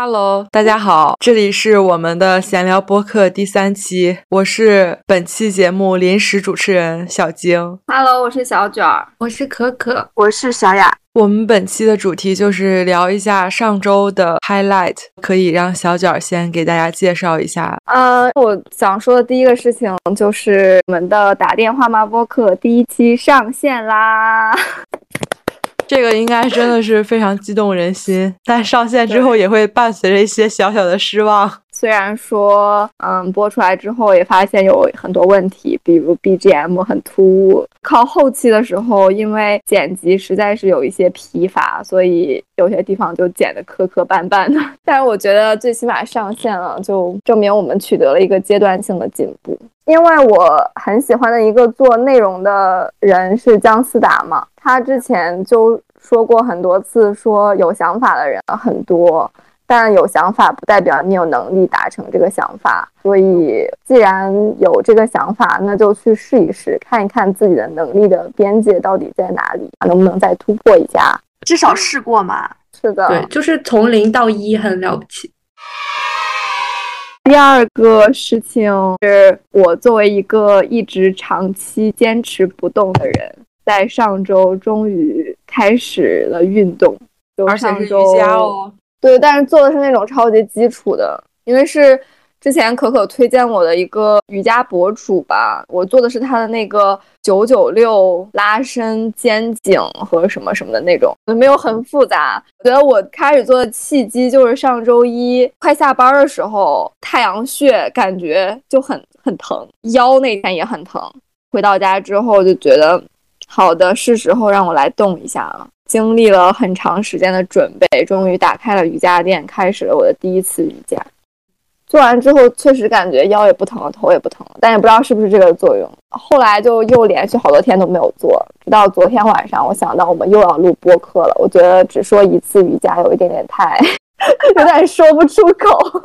Hello，大家好，这里是我们的闲聊播客第三期，我是本期节目临时主持人小晶。Hello，我是小卷儿，我是可可，我是小雅。我们本期的主题就是聊一下上周的 highlight，可以让小卷儿先给大家介绍一下。呃，我想说的第一个事情就是我们的打电话吗播客第一期上线啦。这个应该真的是非常激动人心，但上线之后也会伴随着一些小小的失望。虽然说，嗯，播出来之后也发现有很多问题，比如 BGM 很突兀。靠后期的时候，因为剪辑实在是有一些疲乏，所以有些地方就剪得磕磕绊绊的。但是我觉得最起码上线了，就证明我们取得了一个阶段性的进步。因为我很喜欢的一个做内容的人是姜思达嘛，他之前就说过很多次，说有想法的人很多。但有想法不代表你有能力达成这个想法，所以既然有这个想法，那就去试一试，看一看自己的能力的边界到底在哪里，能不能再突破一下。至少试过嘛。是的，对，就是从零到一很了不起。第二个事情是我作为一个一直长期坚持不动的人，在上周终于开始了运动，而且是瑜伽哦。对，但是做的是那种超级基础的，因为是之前可可推荐我的一个瑜伽博主吧，我做的是他的那个九九六拉伸肩颈和什么什么的那种，没有很复杂。我觉得我开始做的契机就是上周一快下班的时候，太阳穴感觉就很很疼，腰那天也很疼。回到家之后就觉得，好的，是时候让我来动一下了。经历了很长时间的准备，终于打开了瑜伽垫，开始了我的第一次瑜伽。做完之后，确实感觉腰也不疼了，头也不疼了，但也不知道是不是这个作用。后来就又连续好多天都没有做，直到昨天晚上，我想到我们又要录播课了，我觉得只说一次瑜伽有一点点太，有点说不出口，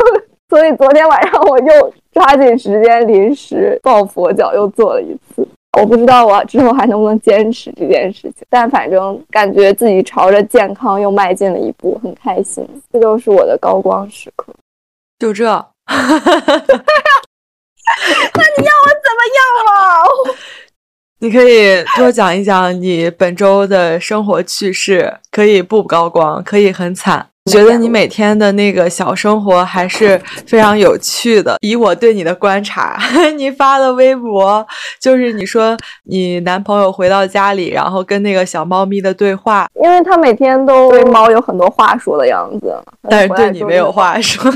所以昨天晚上我又抓紧时间临时抱佛脚又做了一次。我不知道我之后还能不能坚持这件事情，但反正感觉自己朝着健康又迈进了一步，很开心。这就是我的高光时刻。就这？那你要我怎么样啊？你可以多讲一讲你本周的生活趣事，可以不高光，可以很惨。觉得你每天的那个小生活还是非常有趣的。以我对你的观察，你发的微博就是你说你男朋友回到家里，然后跟那个小猫咪的对话，因为他每天都对。猫有很多话说的样子，但是对你没有话说，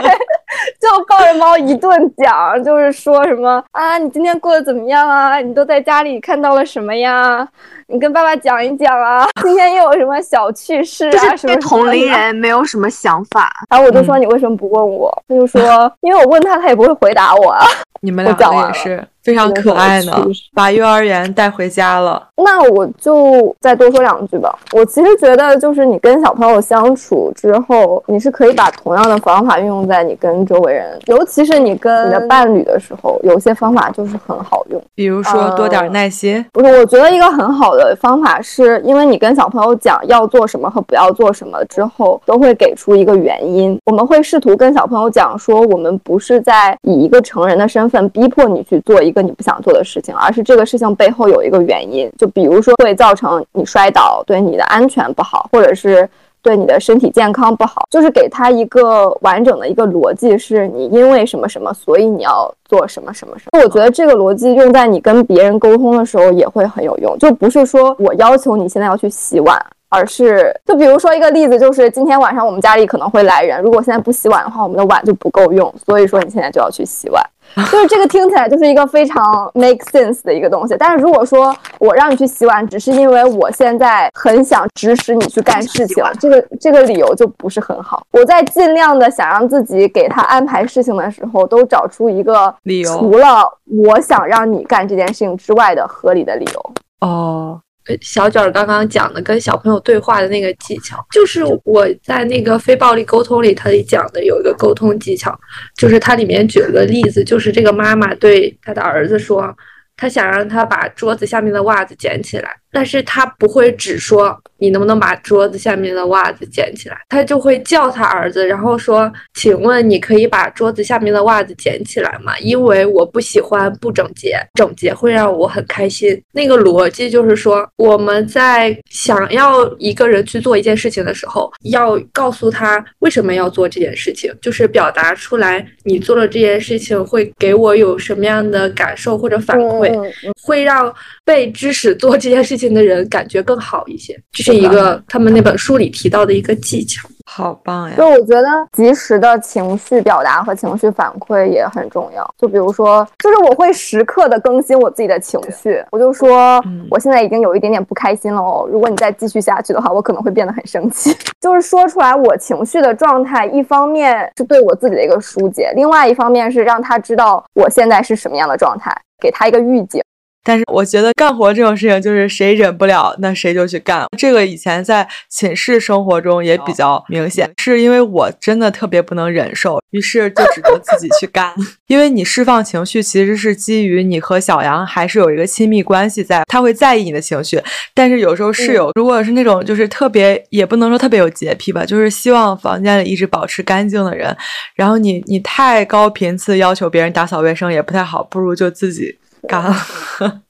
就抱着猫一顿讲，就是说什么啊，你今天过得怎么样啊？你都在家里看到了什么呀？你跟爸爸讲一讲啊，今天又有什么小趣事啊？什么对同龄人没有什么想法，然后我就说你为什么不问我？他就说因为我问他，他也不会回答我啊。你们两个也是非常可爱呢，把幼儿园带回家了。那我就再多说两句吧。我其实觉得，就是你跟小朋友相处之后，你是可以把同样的方法运用在你跟周围人，尤其是你跟你的伴侣的时候，有些方法就是很好用。比如说多点耐心。不是，我觉得一个很好的方法是，因为你跟小朋友讲要做什么和不要做什么之后，都会给出一个原因。我们会试图跟小朋友讲说，我们不是在以一个成人的身份逼迫你去做一个你不想做的事情，而是这个事情背后有一个原因。就比如说会造成你摔倒，对你的安全不好，或者是对你的身体健康不好，就是给他一个完整的一个逻辑，是你因为什么什么，所以你要做什么什么什么。我觉得这个逻辑用在你跟别人沟通的时候也会很有用，就不是说我要求你现在要去洗碗。而是，就比如说一个例子，就是今天晚上我们家里可能会来人，如果现在不洗碗的话，我们的碗就不够用，所以说你现在就要去洗碗。就是这个听起来就是一个非常 make sense 的一个东西，但是如果说我让你去洗碗，只是因为我现在很想指使你去干事情，这个这个理由就不是很好。我在尽量的想让自己给他安排事情的时候，都找出一个理由，除了我想让你干这件事情之外的合理的理由。哦。小卷儿刚刚讲的跟小朋友对话的那个技巧，就是我在那个非暴力沟通里，他里讲的有一个沟通技巧，就是它里面举了个例子，就是这个妈妈对他的儿子说，他想让他把桌子下面的袜子捡起来。但是他不会只说你能不能把桌子下面的袜子捡起来，他就会叫他儿子，然后说，请问你可以把桌子下面的袜子捡起来吗？因为我不喜欢不整洁，整洁会让我很开心。那个逻辑就是说，我们在想要一个人去做一件事情的时候，要告诉他为什么要做这件事情，就是表达出来你做了这件事情会给我有什么样的感受或者反馈，会让被指使做这件事情的人感觉更好一些。这是一个他们那本书里提到的一个技巧。好棒呀！就我觉得及时的情绪表达和情绪反馈也很重要。就比如说，就是我会时刻的更新我自己的情绪，我就说嗯我现在已经有一点点不开心了哦，如果你再继续下去的话，我可能会变得很生气。就是说出来我情绪的状态，一方面是对我自己的一个疏解，另外一方面是让他知道我现在是什么样的状态，给他一个预警。但是我觉得干活这种事情，就是谁忍不了，那谁就去干。这个以前在寝室生活中也比较明显，是因为我真的特别不能忍受，于是就只能自己去干。因为你释放情绪，其实是基于你和小杨还是有一个亲密关系在，他会在意你的情绪。但是有时候室友如果是那种就是特别，也不能说特别有洁癖吧，就是希望房间里一直保持干净的人，然后你你太高频次要求别人打扫卫生也不太好，不如就自己干了。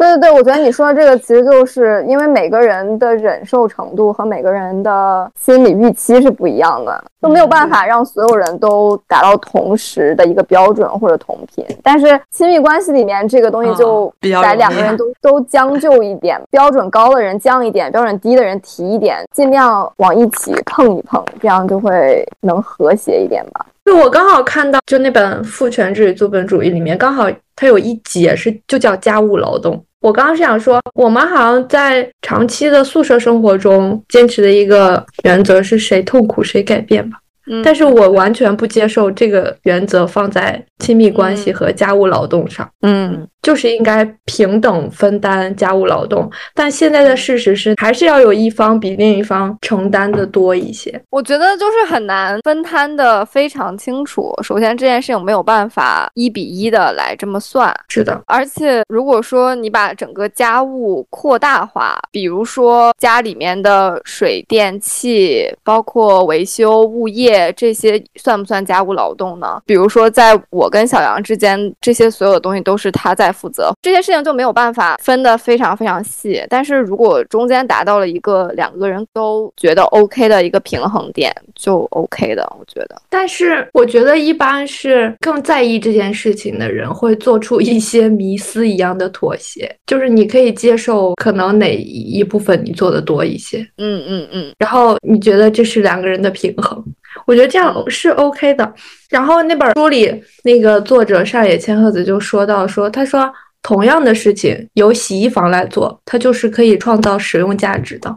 对对对，我觉得你说的这个其实就是因为每个人的忍受程度和每个人的心理预期是不一样的，就没有办法让所有人都达到同时的一个标准或者同频。但是亲密关系里面这个东西就啊比较容易得两个人 都都将就一点，标准高的人降一点，标准低的人提一点，尽量往一起碰一碰，这样就会能和谐一点吧。就我刚好看到，就那本《父权制与资本主义》里面，刚好它有一节是就叫家务劳动。我刚刚是想说，我们好像在长期的宿舍生活中坚持的一个原则是谁痛苦谁改变吧。嗯但是我完全不接受这个原则放在亲密关系和家务劳动上。嗯就是应该平等分担家务劳动，但现在的事实是，还是要有一方比另一方承担的多一些。我觉得就是很难分摊的非常清楚。首先，这件事情没有办法一比一的来这么算，是的，而且如果说你把整个家务扩大化，比如说家里面的水电气，包括维修物业这些，算不算家务劳动呢？比如说，在我跟小杨之间，这些所有的东西都是他在负责，这些事情就没有办法分得非常非常细。但是如果中间达到了一个两个人都觉得 OK 的一个平衡点，就 OK 的，我觉得。但是我觉得一般是更在意这件事情的人会做出一些迷思一样的妥协，就是你可以接受可能哪一部分你做的多一些，嗯嗯嗯，然后你觉得这是两个人的平衡，我觉得这样是 OK 的。然后那本书里那个作者上野千鹤子就说到说，他说同样的事情由洗衣房来做，它就是可以创造使用价值的。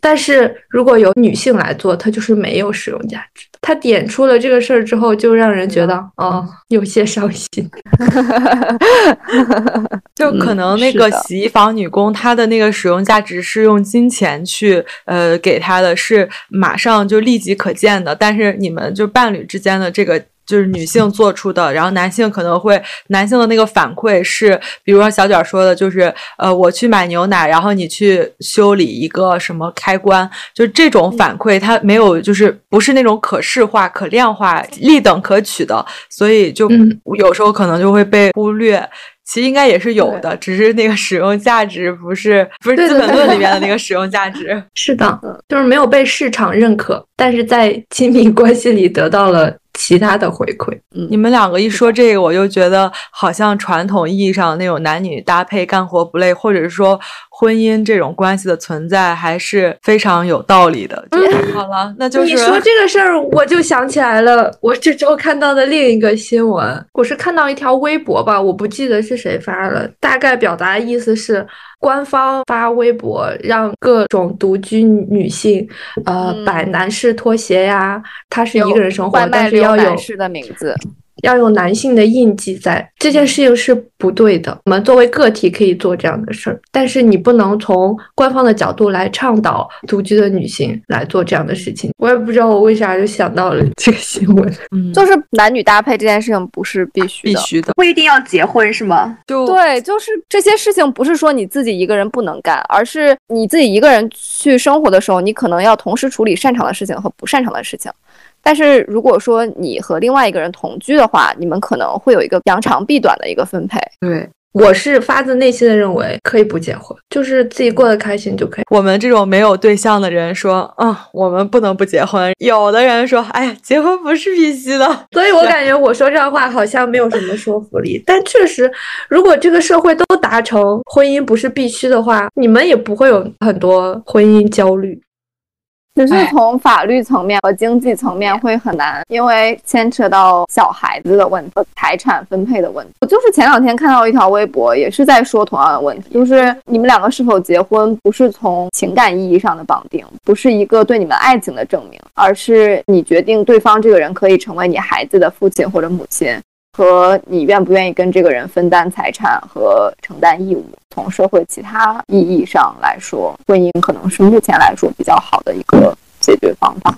但是如果由女性来做，它就是没有使用价值的。他点出了这个事儿之后，就让人觉得，哦，有些伤心。就可能那个洗衣房女工，她的那个使用价值是用金钱去呃给她的，是马上就立即可见的。但是你们就伴侣之间的这个。就是女性做出的，然后男性可能会男性的那个反馈是，比如说小卷说的，就是呃，我去买牛奶，然后你去修理一个什么开关，就这种反馈，它没有就是不是那种可视化、可量化、立等可取的，所以就嗯有时候可能就会被忽略。其实应该也是有的，只是那个使用价值不是不是《资本论》里面的那个使用价值。是的，就是没有被市场认可，但是在亲密关系里得到了其他的回馈。你们两个一说这个，我就觉得好像传统意义上那种男女搭配干活不累，或者是说婚姻这种关系的存在，还是非常有道理的。就好了，那就是你说这个事儿，我就想起来了，我这周看到的另一个新闻，我是看到一条微博吧，我不记得是谁发了，大概表达的意思是，官方发微博让各种独居女性，呃，嗯摆男士拖鞋呀，她是一个人生活但是要有男士的名字，要用男性的印记在，这件事情是不对的。我们作为个体可以做这样的事儿，但是你不能从官方的角度来倡导独居的女性来做这样的事情。我也不知道我为啥就想到了这个新闻。嗯，就是男女搭配这件事情不是必须的，必须的。不一定要结婚是吗？就对，就是这些事情不是说你自己一个人不能干，而是你自己一个人去生活的时候，你可能要同时处理擅长的事情和不擅长的事情。但是如果说你和另外一个人同居的话，你们可能会有一个扬长避短的一个分配。对我是发自内心的认为可以不结婚，就是自己过得开心就可以。我们这种没有对象的人说，啊、我们不能不结婚。有的人说，哎呀，结婚不是必须的。所以我感觉我说这样话好像没有什么说服力，但确实，如果这个社会都达成婚姻不是必须的话，你们也不会有很多婚姻焦虑。只是从法律层面和经济层面会很难，因为牵扯到小孩子的问题、财产分配的问题。我就是前两天看到一条微博，也是在说同样的问题，就是你们两个是否结婚，不是从情感意义上的绑定，不是一个对你们爱情的证明，而是你决定对方这个人可以成为你孩子的父亲或者母亲。和你愿不愿意跟这个人分担财产和承担义务，从社会其他意义上来说，婚姻可能是目前来说比较好的一个解决方法。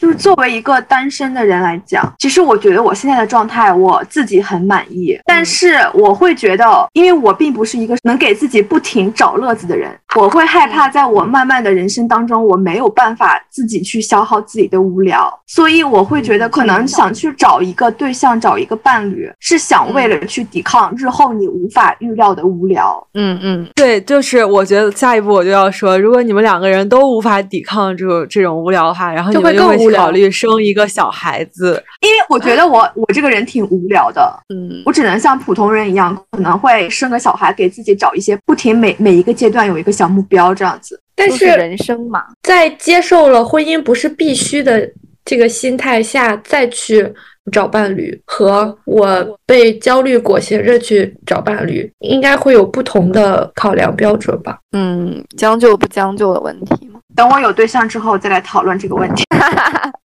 就是作为一个单身的人来讲，其实我觉得我现在的状态我自己很满意，但是我会觉得，因为我并不是一个能给自己不停找乐子的人，我会害怕在我慢慢的人生当中，我没有办法自己去消耗自己的无聊，所以我会觉得可能想去找一个对象，找一个伴侣，是想为了去抵抗日后你无法预料的无聊。嗯嗯，对，就是我觉得下一步我就要说，如果你们两个人都无法抵抗这种这种无聊的话，然后你就会们就会更无聊考虑生一个小孩子。因为我觉得我我这个人挺无聊的，嗯，我只能像普通人一样，可能会生个小孩，给自己找一些不停每每一个阶段有一个小目标这样子。但是人生嘛，在接受了婚姻不是必须的这个心态下，再去找伴侣，和我被焦虑裹挟着去找伴侣，应该会有不同的考量标准吧？嗯，将就不将就的问题嘛。等我有对象之后再来讨论这个问题。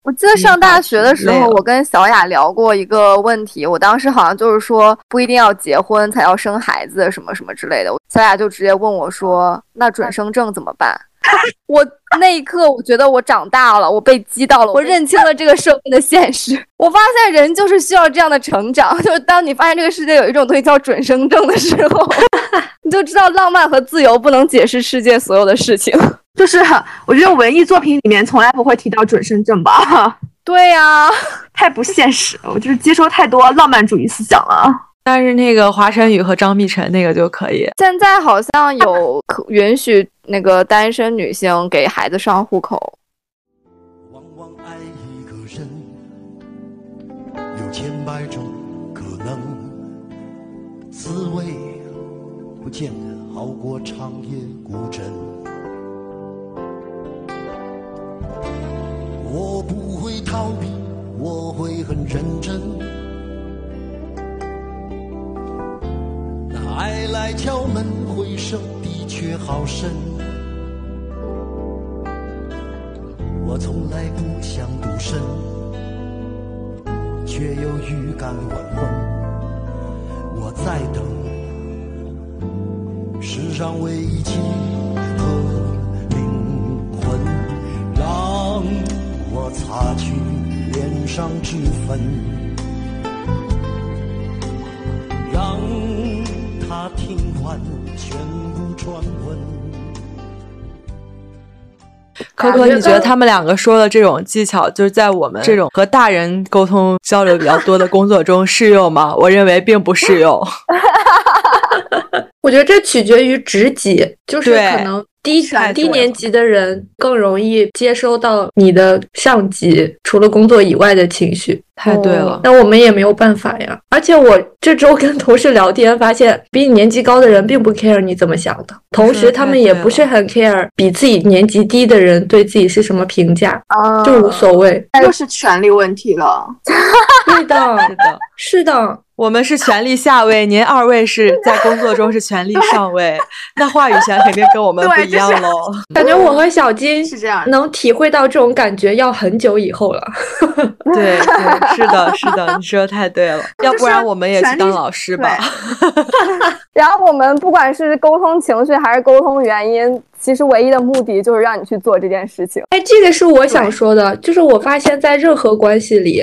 我记得上大学的时候，我跟小雅聊过一个问题，我当时好像就是说不一定要结婚才要生孩子，什么什么之类的。小雅就直接问我说：“那准生证怎么办？” 我那一刻，我觉得我长大了，我被击到了，我认清了这个社会的现实。我发现人就是需要这样的成长，就是当你发现这个世界有一种东西叫准生证的时候，你就知道浪漫和自由不能解释世界所有的事情。就是我觉得文艺作品里面从来不会提到准生证吧，对呀、太不现实。我就是接收太多浪漫主义思想了。但是那个华晨宇和张碧晨那个就可以。现在好像有可允许那个单身女性给孩子上户口。往往爱一个人，有千百种可能，滋味不见得好过长逃避，我会很认真。那爱来敲门，回声的确好深。我从来不想独身，却又预感晚婚。我在等世上唯一擦去脸上脂粉，让他听完全部传闻。可可，你觉得他们两个说的这种技巧，就是在我们这种和大人沟通交流比较多的工作中适用吗？我认为并不适用。我觉得这取决于职级，就是可能低低年级的人更容易接收到你的上级除了工作以外的情绪。太对了，那我们也没有办法呀。而且我这周跟同事聊天，发现比你年纪高的人并不 care 你怎么想的，同时他们也不是很 care 比自己年纪低的人对自己是什么评价，啊就无所谓。又是权力问题了。对的，是的，是的。我们是权力下位，您二位是 在工作中是权力上位，那话语权肯定跟我们不一样喽。感觉我和小金是这样能体会到这种感觉，要很久以后了。对对，是的，是的，你说的太对了，要不然我们也去当老师吧。然后我们不管是沟通情绪还是沟通原因，其实唯一的目的就是让你去做这件事情。哎，这个是我想说的，就是我发现，在任何关系里，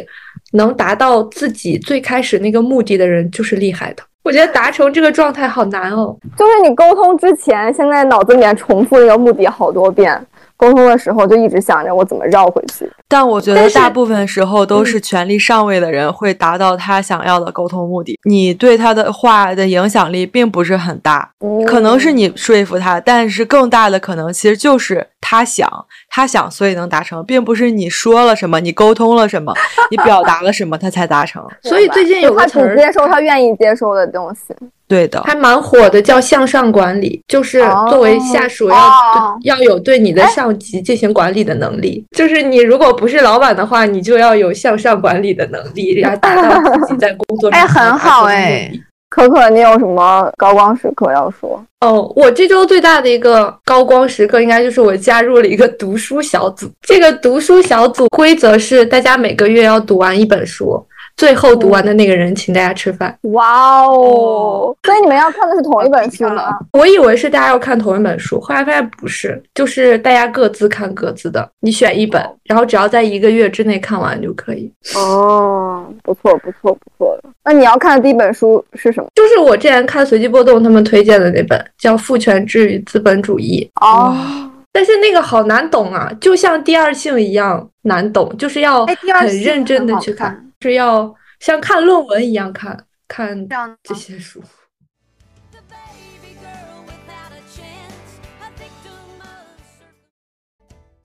能达到自己最开始那个目的的人，就是厉害的。我觉得达成这个状态好难哦。就是你沟通之前，现在脑子里面重复这个目的好多遍，沟通的时候就一直想着我怎么绕回去。但我觉得大部分时候都是权力上位的人会达到他想要的沟通目的，你对他的话的影响力并不是很大，嗯可能是你说服他，但是更大的可能其实就是他想，他想，所以能达成，并不是你说了什么，你沟通了什么，你表达了什么，他才达成。所以最近有他个词儿只接受他愿意接受的东西。对的，还蛮火的，叫向上管理，就是作为下属要、哦要有对你的上级进行管理的能力。就是你如果不是老板的话，你就要有向上管理的能力，然后达到自己在工作上哎很好哎哎。可可，你有什么高光时刻要说？哦，我这周最大的一个高光时刻，应该就是我加入了一个读书小组。这个读书小组规则是，大家每个月要读完一本书，最后读完的那个人请大家吃饭。哇哦！所以你们要看的是同一本书吗？我以为是大家要看同一本书，后来发现不是，就是大家各自看各自的。你选一本，然后只要在一个月之内看完就可以。哦，不错不错不错。那你要看的第一本书是什么？就是我之前看随机波动他们推荐的那本，叫《父权制与资本主义》。哦，但是那个好难懂啊，就像第二性一样难懂，就是要很认真的去看，看是要像看论文一样看看这些书。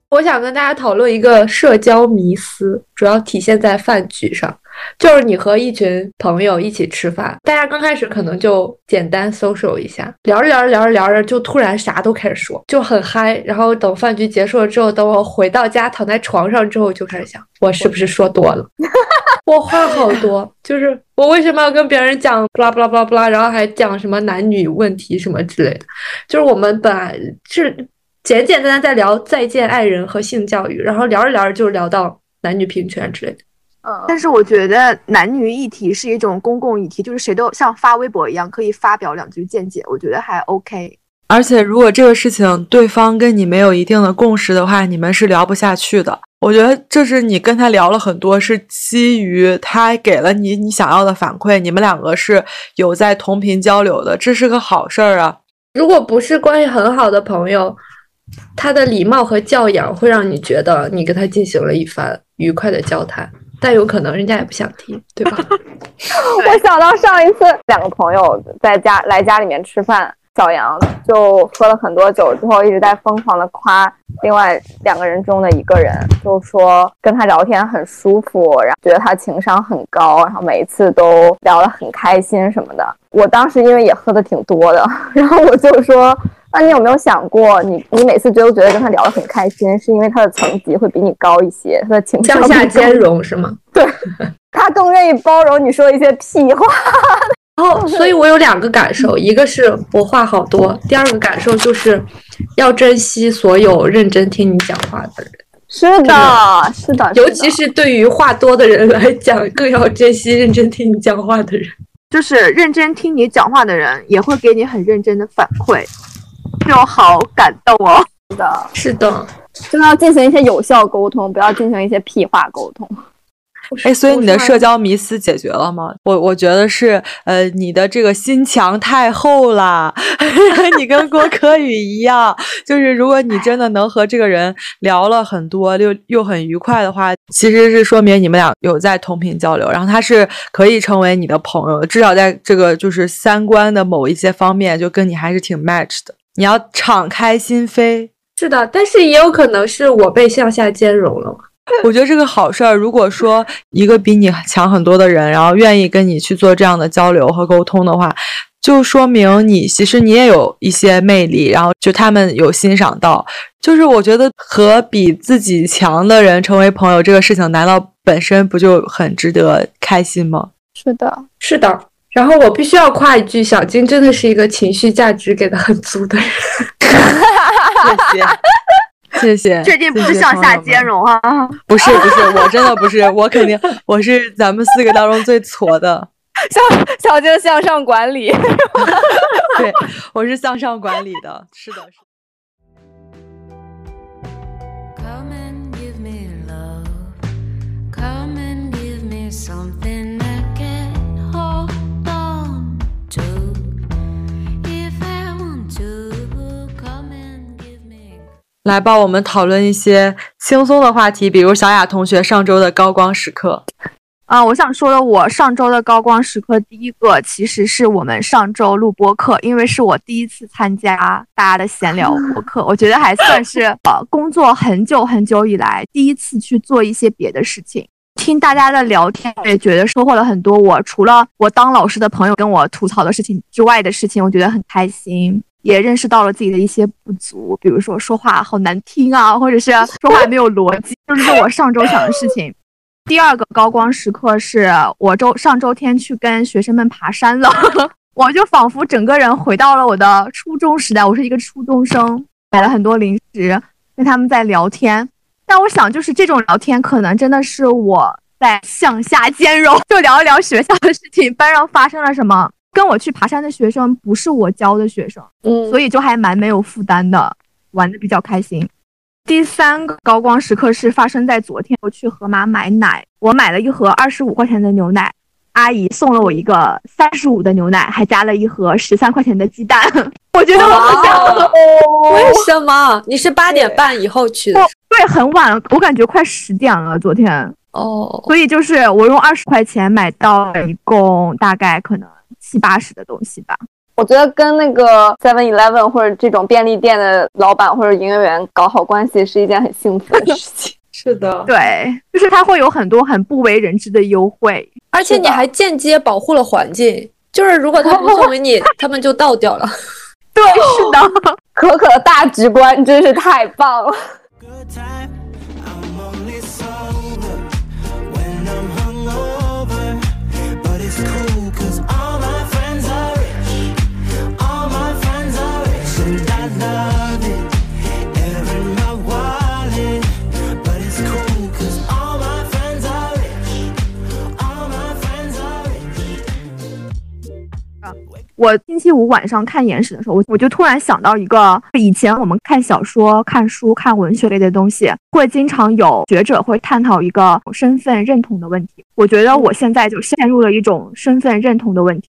我想跟大家讨论一个社交迷思，主要体现在饭局上。就是你和一群朋友一起吃饭，大家刚开始可能就简单 social 一下，聊着聊着聊着聊着，就突然啥都开始说，就很嗨。然后等饭局结束了之后，等我回到家躺在床上之后，就开始想，我是不是说多了？我话好多，就是我为什么要跟别人讲不啦不啦不啦不啦，然后还讲什么男女问题什么之类的，就是我们本来是简简单单在聊再见爱人和性教育，然后聊着聊着就聊到男女平权之类的。嗯，但是我觉得男女议题是一种公共议题，就是谁都像发微博一样可以发表两句见解，我觉得还 OK。而且如果这个事情对方跟你没有一定的共识的话，你们是聊不下去的。我觉得这是你跟他聊了很多，是基于他给了你你想要的反馈，你们两个是有在同频交流的，这是个好事儿啊。如果不是关系很好的朋友，他的礼貌和教养会让你觉得你跟他进行了一番愉快的交谈，但有可能人家也不想听，对吧？我想到上一次两个朋友在家来家里面吃饭，小杨就喝了很多酒之后，一直在疯狂的夸另外两个人中的一个人，就说跟他聊天很舒服，然后觉得他情商很高，然后每一次都聊得很开心什么的。我当时因为也喝的挺多的，然后我就说。那你有没有想过，你你每次都觉得跟他聊得很开心，是因为他的层级会比你高一些，他的情商向下兼容是吗？对他更愿意包容你说一些屁话。然后，所以我有两个感受，一个是我话好多，第二个感受就是要珍惜所有认真听你讲话的人，是的，是的，尤其是对于话多的人来讲，更要珍惜认真听你讲话的人。就是认真听你讲话的人，也会给你很认真的反馈，就好感动哦。是的，是的，真的要进行一些有效沟通，不要进行一些屁话沟通。哎，所以你的社交迷思解决了吗？我我觉得是，呃，你的这个心墙太厚了，你跟郭柯宇一样，就是如果你真的能和这个人聊了很多，又又很愉快的话，其实是说明你们俩有在同频交流，然后他是可以成为你的朋友，至少在这个就是三观的某一些方面，就跟你还是挺 match 的。你要敞开心扉，是的，但是也有可能是我被向下兼容了嘛。我觉得这个好事儿。如果说一个比你强很多的人，然后愿意跟你去做这样的交流和沟通的话，就说明你其实你也有一些魅力，然后就他们有欣赏到。就是我觉得和比自己强的人成为朋友这个事情，难道本身不就很值得开心吗？是的，是的。然后我必须要夸一句，小金真的是一个情绪价值给的很足的人。谢谢，谢谢。确定不是向下兼容啊？不是不是，我真的不是，我肯定我是咱们四个当中最挫的。向小静向上管理。对，我是向上管理的。是的，是的 Come and give me love. Come and give me something 来帮，我们讨论一些轻松的话题，比如小雅同学上周的高光时刻。啊，我想说的，我上周的高光时刻，第一个其实是我们上周录播课，因为是我第一次参加大家的闲聊播课，我觉得还算是呃工作很久很久以来第一次去做一些别的事情。听大家的聊天，也觉得收获了很多。我除了我当老师的朋友跟我吐槽的事情之外的事情，我觉得很开心，也认识到了自己的一些不足，比如说说话好难听啊，或者是说话没有逻辑，就是我上周想的事情。第二个高光时刻是我周上周天去跟学生们爬山了，我就仿佛整个人回到了我的初中时代。我是一个初中生，买了很多零食，跟他们在聊天。但我想，就是这种聊天，可能真的是我在向下兼容，就聊一聊学校的事情，班上发生了什么。跟我去爬山的学生不是我教的学生，嗯，所以就还蛮没有负担的，玩的比较开心。第三个高光时刻是发生在昨天，我去盒马买奶，我买了一盒二十五块钱的牛奶，阿姨送了我一个三十五的牛奶，还加了一盒十三块钱的鸡蛋。我觉得我好像为什么？你是八点半以后去的？对很晚了，我感觉快十点了昨天，哦，所以就是我用二十块钱买到了一共大概可能七八十的东西吧。我觉得跟那个 Seven Eleven 或者这种便利店的老板或者营业员搞好关系是一件很幸福的事情。是的，对，就是它会有很多很不为人知的优惠。而且你还间接保护了环境。就是如果他不送给你，他们就倒掉了。对，是的。可可的大局观真是太棒了。Good time. 我星期五晚上看延史的时候，我我就突然想到一个，以前我们看小说、看书、看文学类的东西，会经常有学者会探讨一个身份认同的问题。我觉得我现在就陷入了一种身份认同的问题，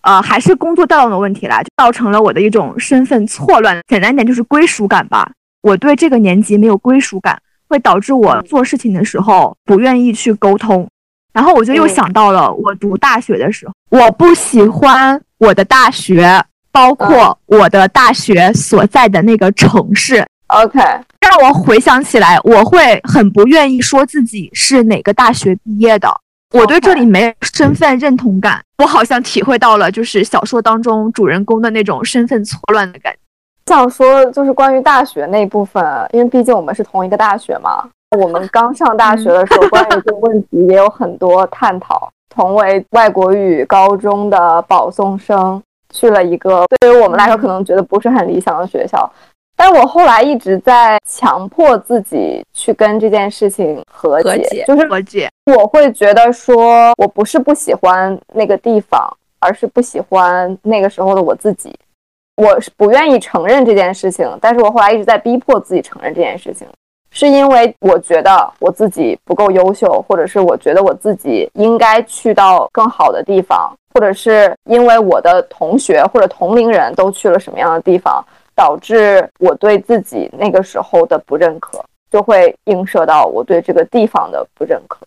呃，还是工作调动的问题啦，就造成了我的一种身份错乱。简单点就是归属感吧。我对这个年级没有归属感，会导致我做事情的时候不愿意去沟通。然后我就又嗯想到了我读大学的时候，我不喜欢我的大学，包括我的大学所在的那个城市。OK，让我回想起来，我会很不愿意说自己是哪个大学毕业的。我对这里没有身份认同感，我好像体会到了就是小说当中主人公的那种身份错乱的感觉。想说就是关于大学那部分，因为毕竟我们是同一个大学嘛。我们刚上大学的时候，关于这个问题也有很多探讨。同为外国语高中的保送生，去了一个对于我们来说可能觉得不是很理想的学校，但我后来一直在强迫自己去跟这件事情和解，和解就是和解，我会觉得说，我不是不喜欢那个地方，而是不喜欢那个时候的我自己。我是不愿意承认这件事情，但是我后来一直在逼迫自己承认这件事情，是因为我觉得我自己不够优秀，或者是我觉得我自己应该去到更好的地方，或者是因为我的同学或者同龄人都去了什么样的地方，导致我对自己那个时候的不认可，就会映射到我对这个地方的不认可。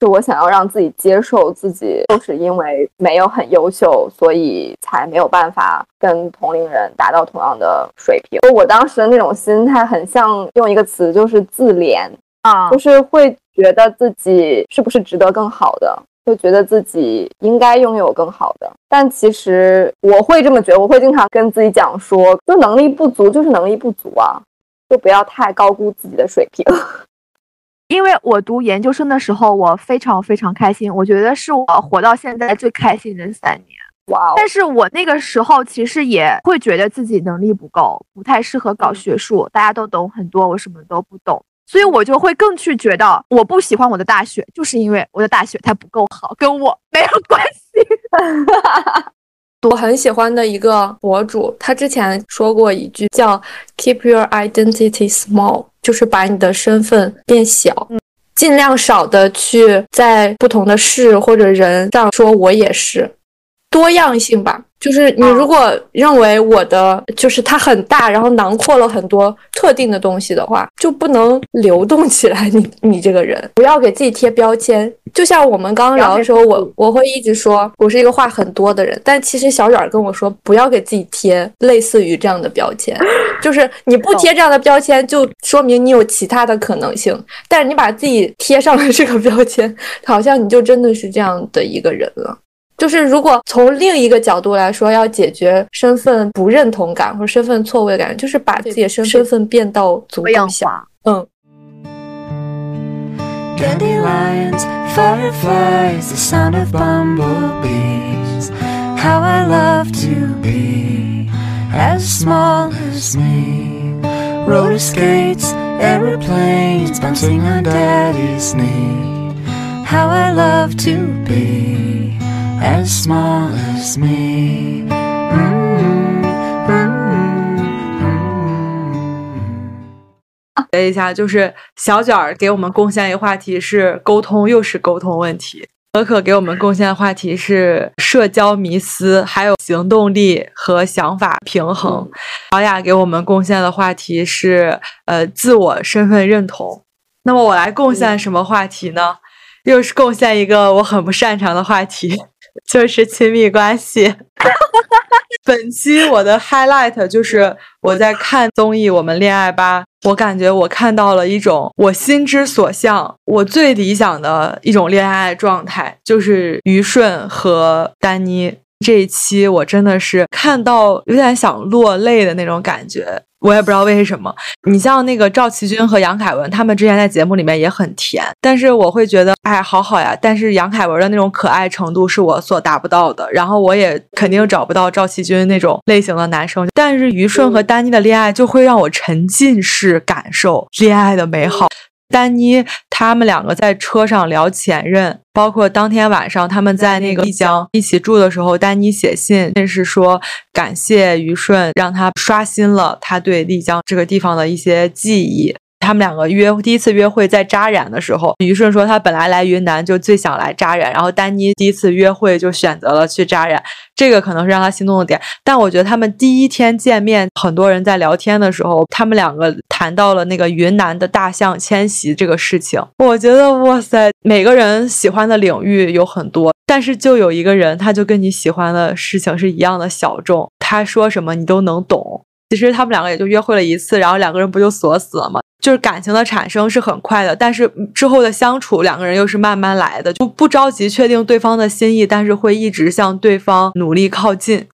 是我想要让自己接受自己，就是因为没有很优秀，所以才没有办法跟同龄人达到同样的水平。我当时的那种心态很像用一个词，就是自怜，啊就是会觉得自己是不是值得更好的，会觉得自己应该拥有更好的。但其实我会这么觉得，我会经常跟自己讲说，就能力不足就是能力不足啊，就不要太高估自己的水平。因为我读研究生的时候，我非常非常开心，我觉得是我活到现在最开心的三年。哇哦，但是我那个时候其实也会觉得自己能力不够，不太适合搞学术，大家都懂很多，我什么都不懂，所以我就会更去觉得我不喜欢我的大学，就是因为我的大学它不够好，跟我 没有关系。我很喜欢的一个博主，他之前说过一句叫 “keep your identity small”，就是把你的身份变小，尽量少的去在不同的事或者人上说我也是，多样性吧。就是你如果认为我的就是它很大，然后囊括了很多特定的东西的话，就不能流动起来。你 你这个人不要给自己贴标签。就像我们刚刚聊的时候，我我会一直说我是一个话很多的人，但其实小远跟我说不要给自己贴类似于这样的标签，就是你不贴这样的标签，就说明你有其他的可能性。但是你把自己贴上了这个标签，好像你就真的是这样的一个人了。就是如果从另一个角度来说，要解决身份不认同感或者身份错位感，就是把自己的身身份变到足够小。嗯。Dandelions, fireflies, the sound of bumblebees. How I love to be as small as me. Roller skates, aeroplanes, bouncing on daddy's knee. How I love to be as small as me. Mm, mm, mm. 了一下，就是小卷儿给我们贡献一个话题是沟通，又是沟通问题。可可给我们贡献的话题是社交迷思，还有行动力和想法平衡。小雅给我们贡献的话题是呃自我身份认同。那么我来贡献什么话题呢？又是贡献一个我很不擅长的话题，就是亲密关系。本期我的 highlight 就是我在看综艺《我们恋爱吧》，我感觉我看到了一种我心之所向，我最理想的一种恋爱状态，就是于顺和丹妮。这一期我真的是看到有点想落泪的那种感觉，我也不知道为什么。你像那个赵奇军和杨凯文，他们之前在节目里面也很甜，但是我会觉得，哎，好好呀。但是杨凯文的那种可爱程度是我所达不到的，然后我也肯定找不到赵奇军那种类型的男生。但是于顺和丹妮的恋爱就会让我沉浸式感受恋爱的美好。丹妮他们两个在车上聊前任，包括当天晚上他们在那个丽江一起住的时候，丹妮写信是说感谢于顺，让他刷新了他对丽江这个地方的一些记忆。他们两个约第一次约会在扎染的时候，于顺说他本来来云南就最想来扎染，然后丹妮第一次约会就选择了去扎染，这个可能是让他心动的点。但我觉得他们第一天见面，很多人在聊天的时候，他们两个谈到了那个云南的大象迁徙这个事情。我觉得哇塞，每个人喜欢的领域有很多，但是就有一个人，他就跟你喜欢的事情是一样的小众，他说什么你都能懂。其实他们两个也就约会了一次，然后两个人不就锁死了吗？就是感情的产生是很快的，但是之后的相处，两个人又是慢慢来的，就不着急确定对方的心意，但是会一直向对方努力靠近。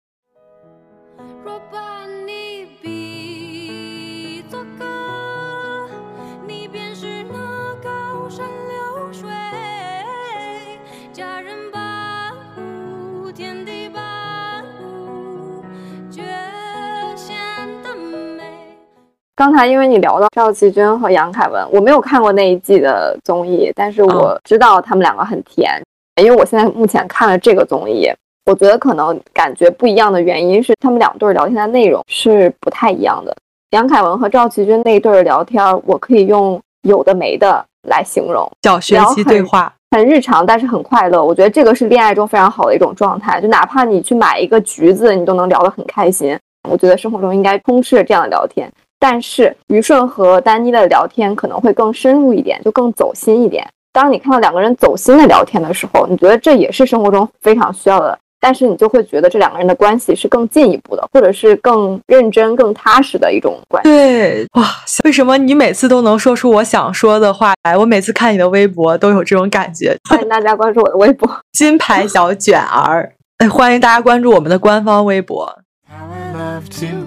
刚才因为你聊到赵启军和杨凯文，我没有看过那一季的综艺，但是我知道他们两个很甜。因为我现在目前看了这个综艺，我觉得可能感觉不一样的原因是他们两对儿聊天的内容是不太一样的。杨凯文和赵启军那一对儿聊天，我可以用有的没的来形容，小学习对话，很日常，但是很快乐。我觉得这个是恋爱中非常好的一种状态，就哪怕你去买一个橘子，你都能聊得很开心。我觉得生活中应该充斥着这样的聊天。但是于顺和丹妮的聊天可能会更深入一点，就更走心一点。当你看到两个人走心的聊天的时候，你觉得这也是生活中非常需要的，但是你就会觉得这两个人的关系是更进一步的，或者是更认真、更踏实的一种关系。对哇，为什么你每次都能说出我想说的话来？我每次看你的微博都有这种感觉。欢迎大家关注我的微博。金牌小卷儿，哎，欢迎大家关注我们的官方微博。I love to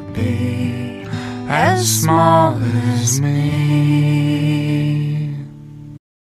as small as me.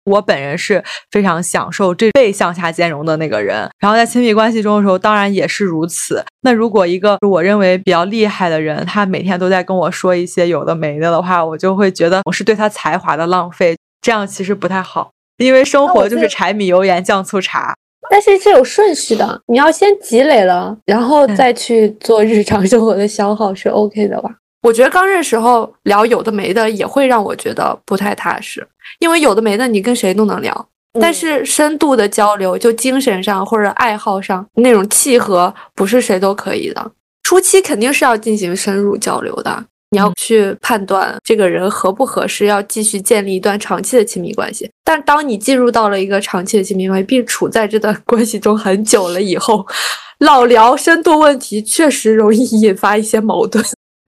我本人是非常享受这被向下兼容的那个人，然后在亲密关系中的时候，当然也是如此。那如果一个我认为比较厉害的人，他每天都在跟我说一些有的没的的话，我就会觉得我是对他才华的浪费，这样其实不太好。因为生活就是柴米油盐酱醋茶，但是是有顺序的，你要先积累了，然后再去做日常生活的消耗是 OK 的吧？我觉得刚认识时候聊有的没的也会让我觉得不太踏实，因为有的没的你跟谁都能聊，但是深度的交流，就精神上或者爱好上那种契合，不是谁都可以的。初期肯定是要进行深入交流的，你要去判断这个人合不合适，要继续建立一段长期的亲密关系。但当你进入到了一个长期的亲密关系，并处在这段 关系中很久了以后，老聊深度问题确实容易引发一些矛盾。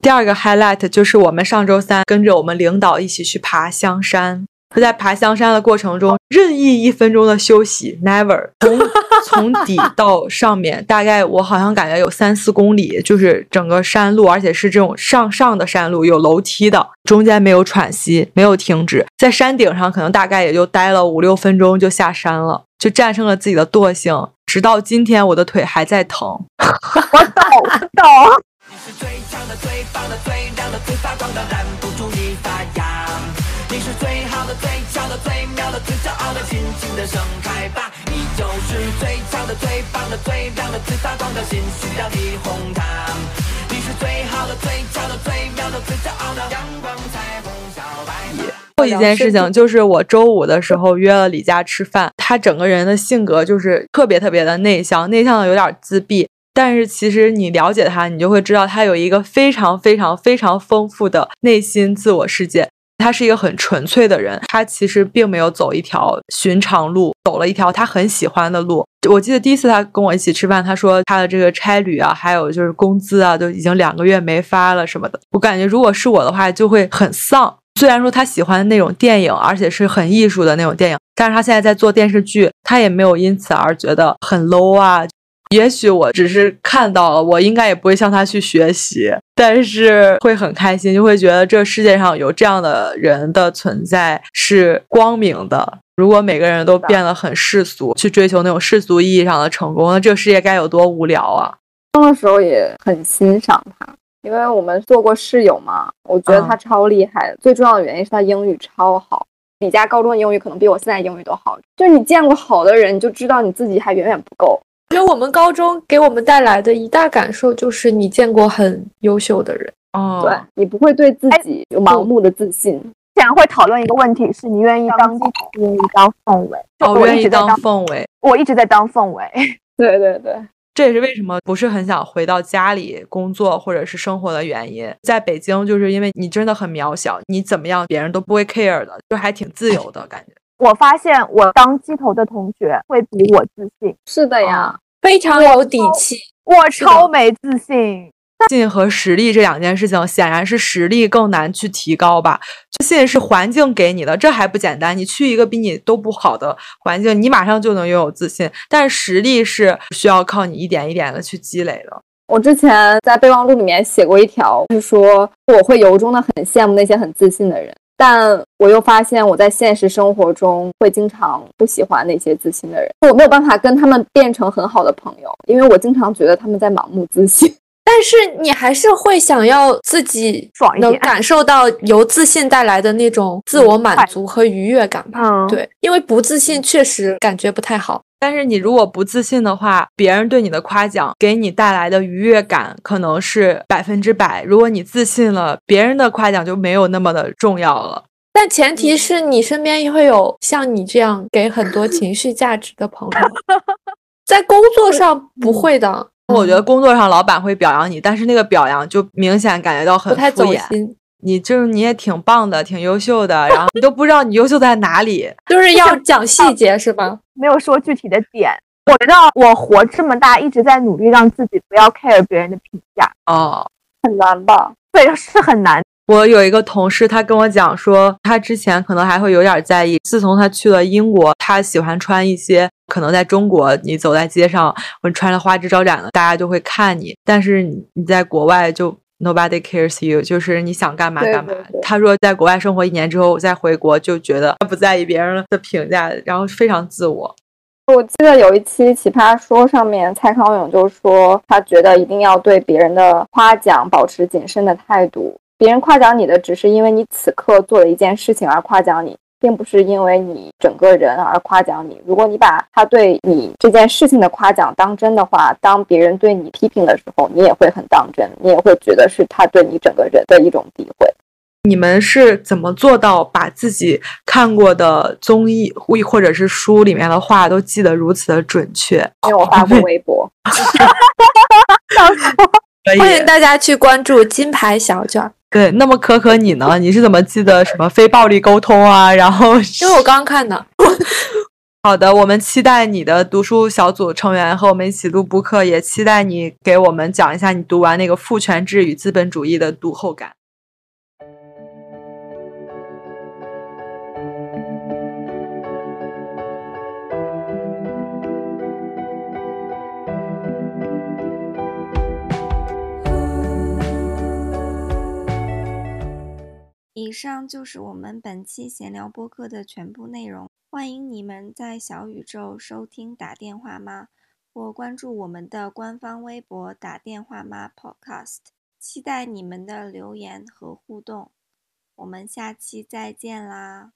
第二个 highlight 就是我们上周三跟着我们领导一起去爬香山。在爬香山的过程中，任意一分钟的休息，never。从从底到上面，大概我好像感觉有三四公里，就是整个山路，而且是这种上上的山路，有楼梯的，中间没有喘息，没有停止。在山顶上，可能大概也就待了五六分钟就下山了，就战胜了自己的惰性。直到今天，我的腿还在疼。我懂，我懂。是最强的、最棒的、最亮的、最发光的，拦不住你发芽。你是最好的、最巧的、最妙的、最骄傲的，尽情的盛开吧！你就是最强的、最棒的、最亮的、最发光的，心需要你哄它。你是最好的、最巧的、最妙的、最骄傲的，阳光彩虹小白马。后一件事情就是我周五的时候约了李佳吃饭，他整个人的性格就是特别特别的内向，内向的有点自闭。但是其实你了解他，你就会知道他有一个非常非常非常丰富的内心自我世界。他是一个很纯粹的人，他其实并没有走一条寻常路，走了一条他很喜欢的路。我记得第一次他跟我一起吃饭，他说他的这个差旅啊，还有就是工资啊，都已经两个月没发了什么的。我感觉如果是我的话，就会很丧。虽然说他喜欢那种电影，而且是很艺术的那种电影，但是他现在在做电视剧，他也没有因此而觉得很 low 啊。也许我只是看到了，我应该也不会向他去学习，但是会很开心，就会觉得这世界上有这样的人的存在是光明的。如果每个人都变得很世俗，去追求那种世俗意义上的成功，那这个世界该有多无聊啊！中的时候也很欣赏他，因为我们做过室友嘛，我觉得他超厉害的。最重要的原因是他英语超好，你家高中的英语可能比我现在英语都好。就是你见过好的人，你就知道你自己还远远不够。因为我们高中给我们带来的一大感受就是你见过很优秀的人，哦，对你不会对自己有盲目的自信。经常会讨论一个问题：是你愿意当基础，愿意当凤尾？哦，我愿意当一直在当，氛围，我一直在当凤尾。对对对，这也是为什么不是很想回到家里工作或者是生活的原因。在北京，就是因为你真的很渺小，你怎么样别人都不会 care 的，就还挺自由的感觉。我发现我当鸡头的同学会比我自信，是的呀。非常有底气。我超没自信。自信和实力这两件事情，显然是实力更难去提高吧。自信是环境给你的，这还不简单。你去一个比你都不好的环境，你马上就能拥有自信。但是实力是需要靠你一点一点的去积累的。我之前在备忘录里面写过一条，就是说我会由衷的很羡慕那些很自信的人，但我又发现我在现实生活中会经常不喜欢那些自信的人，我没有办法跟他们变成很好的朋友，因为我经常觉得他们在盲目自信。但是你还是会想要自己能爽一点感受到由自信带来的那种自我满足和愉悦感吧？嗯，对，因为不自信确实感觉不太好。但是你如果不自信的话，别人对你的夸奖给你带来的愉悦感可能是百分之百。如果你自信了，别人的夸奖就没有那么的重要了。但前提是你身边也会有像你这样给很多情绪价值的朋友，在工作上不会的，我觉得工作上老板会表扬你，但是那个表扬就明显感觉到很。走心，你就是你也挺棒的，挺优秀的，然后你都不知道你优秀在哪里。就是要讲细节是吗？没有说具体的点。我觉得我活这么大，一直在努力让自己不要 care 别人的评价，哦，很难吧？对，是很难。我有一个同事，他跟我讲说，他之前可能还会有点在意，自从他去了英国，他喜欢穿一些可能在中国你走在街上，或者穿着花枝招展的，大家就会看你，但是你你在国外就 nobody cares you，就是你想干嘛干嘛对对。他说在国外生活一年之后再回国，就觉得他不在意别人的评价，然后非常自我。我记得有一期《奇葩说》上面，蔡康永就说他觉得一定要对别人的夸奖保持谨慎的态度。别人夸奖你的，只是因为你此刻做了一件事情而夸奖你，并不是因为你整个人而夸奖你。如果你把他对你这件事情的夸奖当真的话，当别人对你批评的时候，你也会很当真，你也会觉得是他对你整个人的一种诋毁。你们是怎么做到把自己看过的综艺或或者是书里面的话都记得如此的准确？因为我发过微博，欢迎大家去关注金牌小卷儿，对，那么可可你呢？你是怎么记得什么非暴力沟通啊？然后 因为我刚刚看的。好的，我们期待你的读书小组成员和我们一起录播课，也期待你给我们讲一下你读完那个《父权制与资本主义》的读后感。以上就是我们本期闲聊播客的全部内容。欢迎你们在小宇宙收听“打电话吗”或关注我们的官方微博“打电话吗 Podcast”。期待你们的留言和互动。我们下期再见啦！